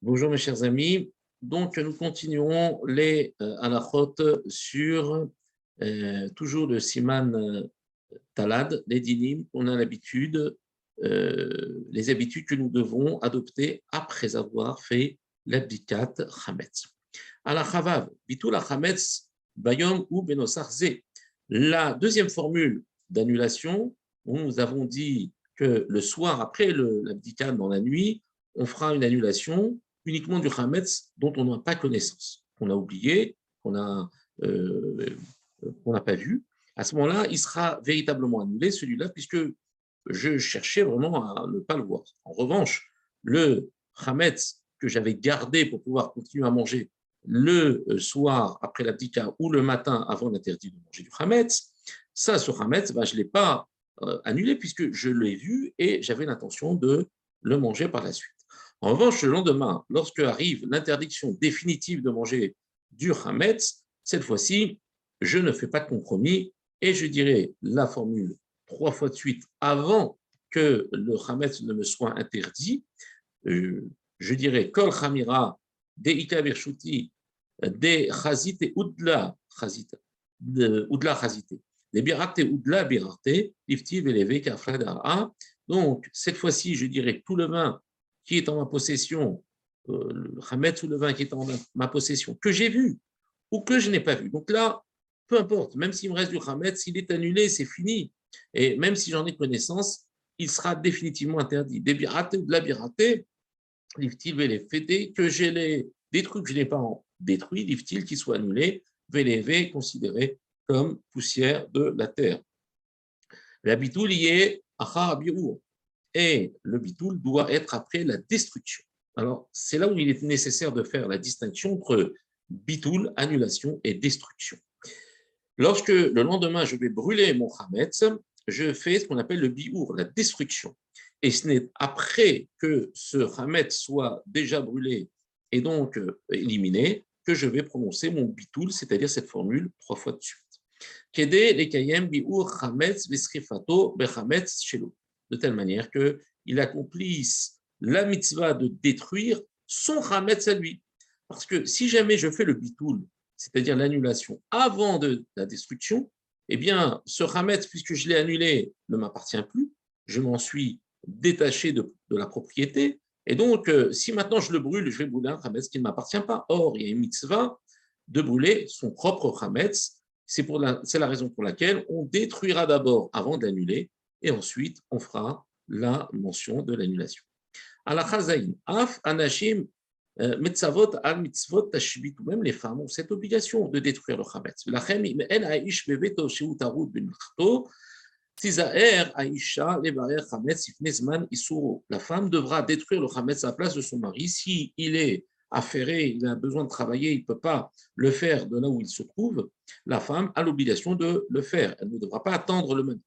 Bonjour mes chers amis. Donc nous continuons les euh, halachot sur euh, toujours le siman euh, talad, les dinim qu'on a l'habitude, les habitudes que nous devons adopter après avoir fait l'abdikat chametz. la chavav, bitul chametz bayom ou benosar La deuxième formule d'annulation, nous avons dit que le soir après l'abdikat dans la nuit, on fera une annulation uniquement du Hametz dont on n'a pas connaissance, qu'on a oublié, qu'on euh, n'a pas vu. À ce moment-là, il sera véritablement annulé, celui-là, puisque je cherchais vraiment à ne pas le voir. En revanche, le Hametz que j'avais gardé pour pouvoir continuer à manger le soir après l'abdika ou le matin avant l'interdit de manger du Hametz, ça, ce Hametz, bah, je ne l'ai pas euh, annulé puisque je l'ai vu et j'avais l'intention de le manger par la suite. En revanche, le lendemain, lorsque arrive l'interdiction définitive de manger du Hametz, cette fois-ci, je ne fais pas de compromis et je dirai la formule trois fois de suite avant que le Hametz ne me soit interdit. Euh, je dirais Kol Hamira de Ika Bershuti de Chazite Udla Chazite, Udla Chazite, de Birate Udla Birate, Ifti. Donc, cette fois-ci, je dirais tout le vin qui est en ma possession, euh, le Hametz ou le vin qui est en ma possession, que j'ai vu ou que je n'ai pas vu. Donc là, peu importe, même s'il me reste du Hametz, s'il est annulé, c'est fini. Et même si j'en ai connaissance, il sera définitivement interdit. Des biratés ou de la biraté, l'iftil les fêter, que j'ai les, des trucs que je n'ai pas détruits, l'iftil qui soit annulé, vélévé, considéré comme poussière de la terre. La bitoul y est et le bitoul doit être après la destruction. Alors, c'est là où il est nécessaire de faire la distinction entre bitoul, annulation et destruction. Lorsque le lendemain, je vais brûler mon chametz, je fais ce qu'on appelle le biour, la destruction. Et ce n'est après que ce chametz soit déjà brûlé et donc euh, éliminé que je vais prononcer mon bitoul, c'est-à-dire cette formule trois fois de suite. Kede lekayem biour chametz vesrifato shelo de telle manière qu'il accomplisse la mitzvah de détruire son Hametz à lui. Parce que si jamais je fais le bitoul, c'est-à-dire l'annulation avant de la destruction, eh bien, ce Hametz, puisque je l'ai annulé, ne m'appartient plus, je m'en suis détaché de, la propriété, et donc, euh, si maintenant je le brûle, je vais brûler un Hametz qui ne m'appartient pas. Or, il y a une mitzvah de brûler son propre Hametz. C'est la, la raison pour laquelle on détruira d'abord avant d'annuler, et ensuite on fera la mention de l'annulation. af anashim euh, metzavot al mitzvot tashbit, ou même les femmes ont cette obligation de détruire le chametz. Lachem en aish beveto tarud ben tizaer aisha levarer chametz ifne zman isuro. La femme devra détruire le chametz à la place de son mari si il est affairé, il a besoin de travailler, il ne peut pas le faire de là où il se trouve, la femme a l'obligation de le faire. Elle ne devra pas attendre le mari.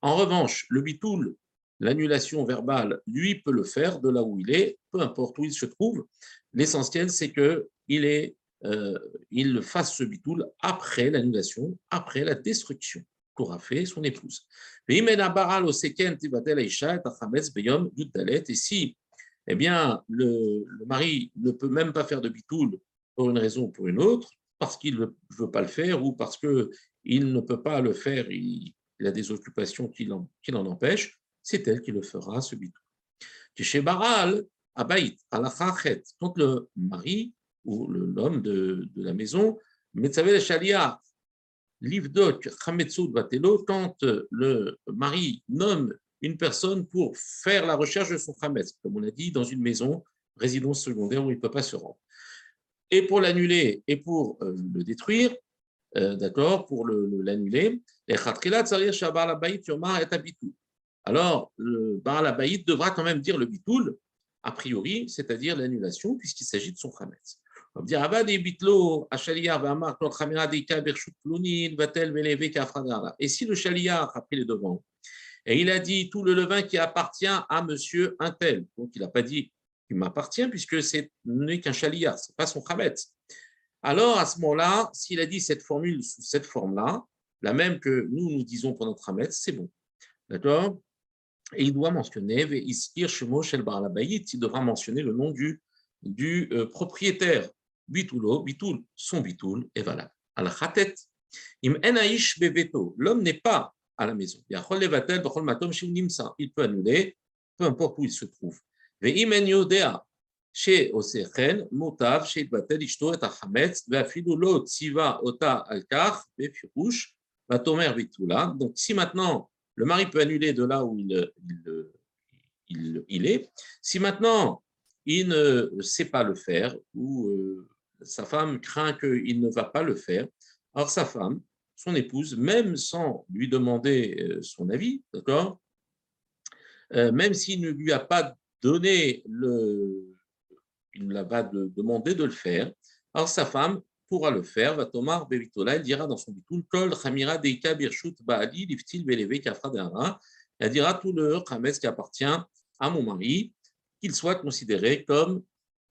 En revanche, le bitoul, l'annulation verbale, lui peut le faire de là où il est, peu importe où il se trouve. L'essentiel, c'est qu'il euh, fasse ce bitoul après l'annulation, après la destruction qu'aura fait son épouse. Et si eh bien, le, mari ne peut même pas faire de bitoul pour une raison ou pour une autre, parce qu'il ne veut pas le faire ou parce qu'il ne peut pas le faire, il, a des occupations qui l'en, empêchent, c'est elle qui le fera, ce bitou. Chez Abaït, quand le mari ou l'homme de, la maison, Metzavel Shalia, Livdok, Vatelo, quand le mari nomme une personne pour faire la recherche de son Hametz, comme on a dit, dans une maison, résidence secondaire où il ne peut pas se rendre et pour l'annuler et pour euh, le détruire, euh, d'accord, pour l'annuler, alors le Baal devra quand même dire le bitoul, a priori, c'est-à-dire l'annulation, puisqu'il s'agit de son chametz. On va dire Et si le chaliar a pris les devants et il a dit tout le levain qui appartient à monsieur Intel, donc il n'a pas dit qui m'appartient, puisque ce n'est qu'un chalia, ce n'est pas son chametz. Alors, à ce moment-là, s'il a dit cette formule sous cette forme-là, la même que nous, nous disons pour notre chametz, c'est bon. D'accord? Et il doit mentionner il devra mentionner le nom du, du euh, propriétaire. Bitulo, bitul, son bitul est valable. Al Khatet, Im Enaish Beveto, l'homme n'est pas à la maison. Il peut annuler, peu importe où il se trouve. ואם אין יודע שעושה כן, מוטב שיתבטל אשתו את החמץ, ואפילו לא ציווה אותה על כך בפירוש, ותאמר ביטולה. Donc si maintenant le mari peut annuler de là où il, il, il, est, si maintenant il ne sait pas le faire, ou euh, sa femme craint qu'il ne va pas le faire, alors sa femme, son épouse, même sans lui demander euh, son avis, d'accord, euh, même s'il ne lui a pas donné le, il l'a pas demandé de le faire. Alors sa femme pourra le faire. Va Tomar Bevitola, elle dira dans son bitul, Kol Chamira Deika Birshut Baali Liftil Beleve Elle dira tout le Khames qui appartient à mon mari, qu'il soit considéré comme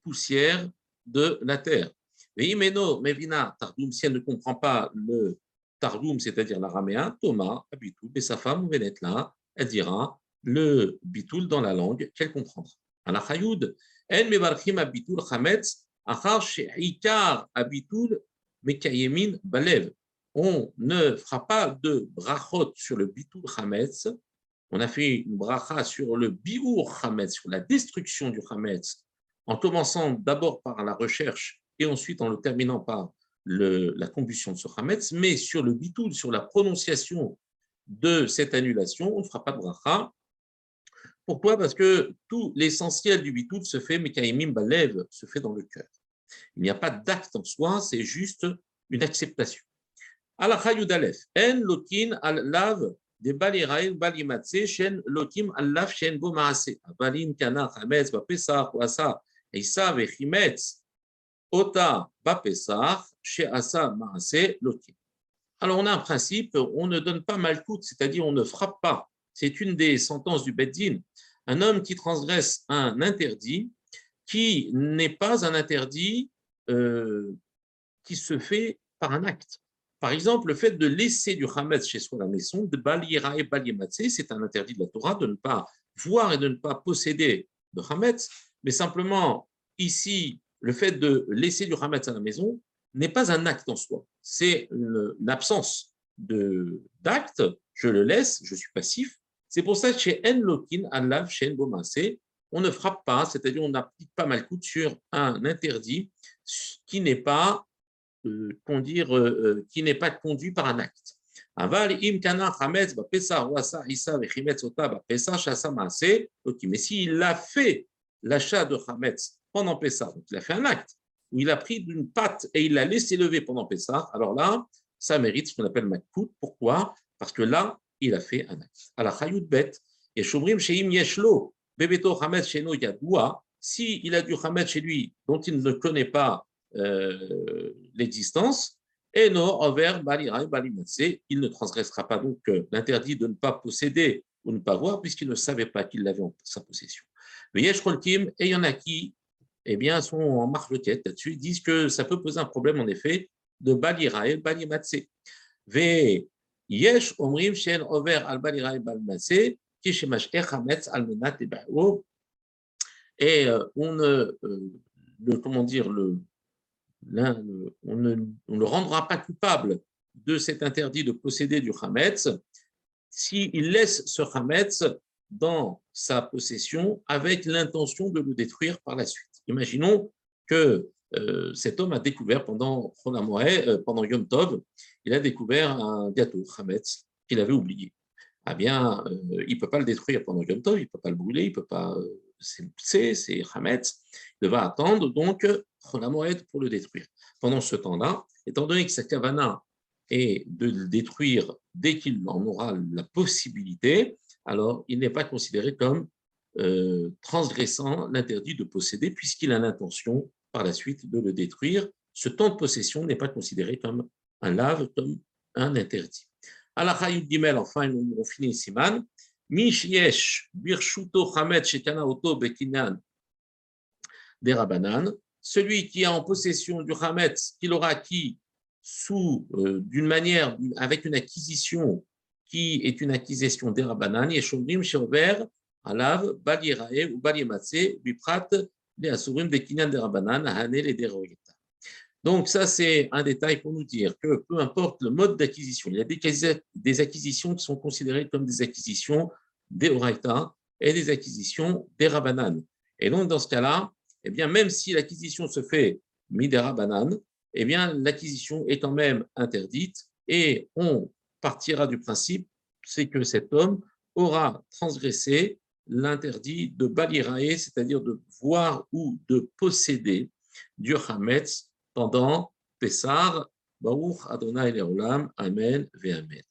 poussière de la terre. Veimeno Mevina Tardoum, si elle ne comprend pas le Tardoum, c'est-à-dire l'araméen, Thomas, Abitul, et sa femme, elle dira le bitul dans la langue qu'elle comprendra. mevarchim abitul chametz, achar she'ikar abitul mekayemin balev. On ne fera pas de brachot sur le bitul chametz. On a fait une bracha sur le biur chametz, sur la destruction du chametz, en commençant d'abord par la recherche et ensuite en le terminant par la combustion de ce chametz, mais sur le bitul, sur la prononciation de cette annulation, on ne fera pas de bracha. Pourquoi? Parce que tout l'essentiel du bitoul se fait, Mekaimim Balev, se fait dans le cœur. Il n'y a pas d'acte en soi, c'est juste une acceptation. En Lokin al Lav de Balirail Balimatse, Shen Lokim al Lav Shen Bo Maase, Balin Kana Hametz Bapesach Wasa, Eisa Vechimetz, Ota Bapesach, Sheasa Maase Lokim. Alors on a un principe, on ne donne pas malcoute, c'est-à-dire on ne frappe pas c'est une des sentences du Beddin, un homme qui transgresse un interdit qui n'est pas un interdit euh, qui se fait par un acte. Par exemple, le fait de laisser du Hametz chez soi à la maison, de balira et balimatse, c'est un interdit de la Torah de ne pas voir et de ne pas posséder de Hametz, mais simplement ici, le fait de laisser du Hametz à la maison n'est pas un acte en soi, c'est une, absence d'acte, je le laisse, je suis passif, c'est pour ça que chez En Lokin, Alav, chez on ne frappe pas, c'est-à-dire on n'applique pas mal coup sur un interdit qui n'est pas, euh, dire, euh, qui n'est pas conduit par un acte. Mais s'il a fait l'achat de Hametz pendant Pessah, donc il a fait un acte, où il a pris d'une pâte et il l'a laissé lever pendant Pessah, alors là, ça mérite ce qu'on appelle Makkout. Pourquoi? Parce que là, il a fait un acte. La Chayout Bet, et Shomrim Sheim Yeshlo, Bebeto Hamed Sheno Yadoua, si il a du Hamed chez lui dont il ne connaît pas euh, l'existence, Eno Over Balirai Balimatse, il ne transgressera pas donc euh, l'interdit de ne pas posséder ou ne pas voir, puisqu'il ne savait pas qu'il l'avait en sa possession. Le Yesh et il y en a qui eh bien, sont en marque de tête là-dessus, disent que ça peut poser un problème en effet de Baliraï Balimatse. Ve Yesh omrim shen over al balirai balmase, qui shemash echametz al menat Et on ne, le, comment dire, le, on, ne, on ne rendra pas coupable de cet interdit de posséder du chametz s'il laisse ce chametz dans sa possession avec l'intention de le détruire par la suite. Imaginons que cet homme a découvert pendant euh, pendant Yom Tov, il a découvert un gâteau, Hametz, qu'il avait oublié. Ah bien, euh, il ne peut pas le détruire pendant Yom Tov, il ne peut pas le brûler, il peut pas. c'est c'est Hametz. Il va attendre donc Cholamoed pour le détruire. Pendant ce temps-là, étant donné que sa kavana est de le détruire dès qu'il en aura la possibilité, alors il n'est pas considéré comme transgressant l'interdit de posséder puisqu'il a l'intention par la suite de le détruire. Ce temps de possession n'est pas considéré comme un lave, comme un interdit. La Gimel, enfin, on finit Siman. Mish yesh birshuto chamet shekana oto bekinan derabanan. Celui qui est en possession du chamet qu'il aura acquis sous, euh, d'une manière, avec une acquisition qui est une acquisition des Rabbanan, Yeshomrim Sheover, Alav, Bal Yerae ou Bal Yematse, Biprat, Donc, ça, c'est un détail pour nous dire que peu importe le mode d'acquisition, il y a des, des acquisitions qui sont considérées comme des acquisitions des Oraita et des acquisitions des Rabbanan. Et donc, dans ce cas-là, eh bien, même si l'acquisition se fait midera banane, eh bien, l'acquisition est quand même interdite et on partira du principe, c'est que cet homme aura transgressé l'interdit de balirae, c'est-à-dire de voir ou de posséder du Hametz pendant Pessar, Baruch Adonai Leolam, Amen, Ve Amen.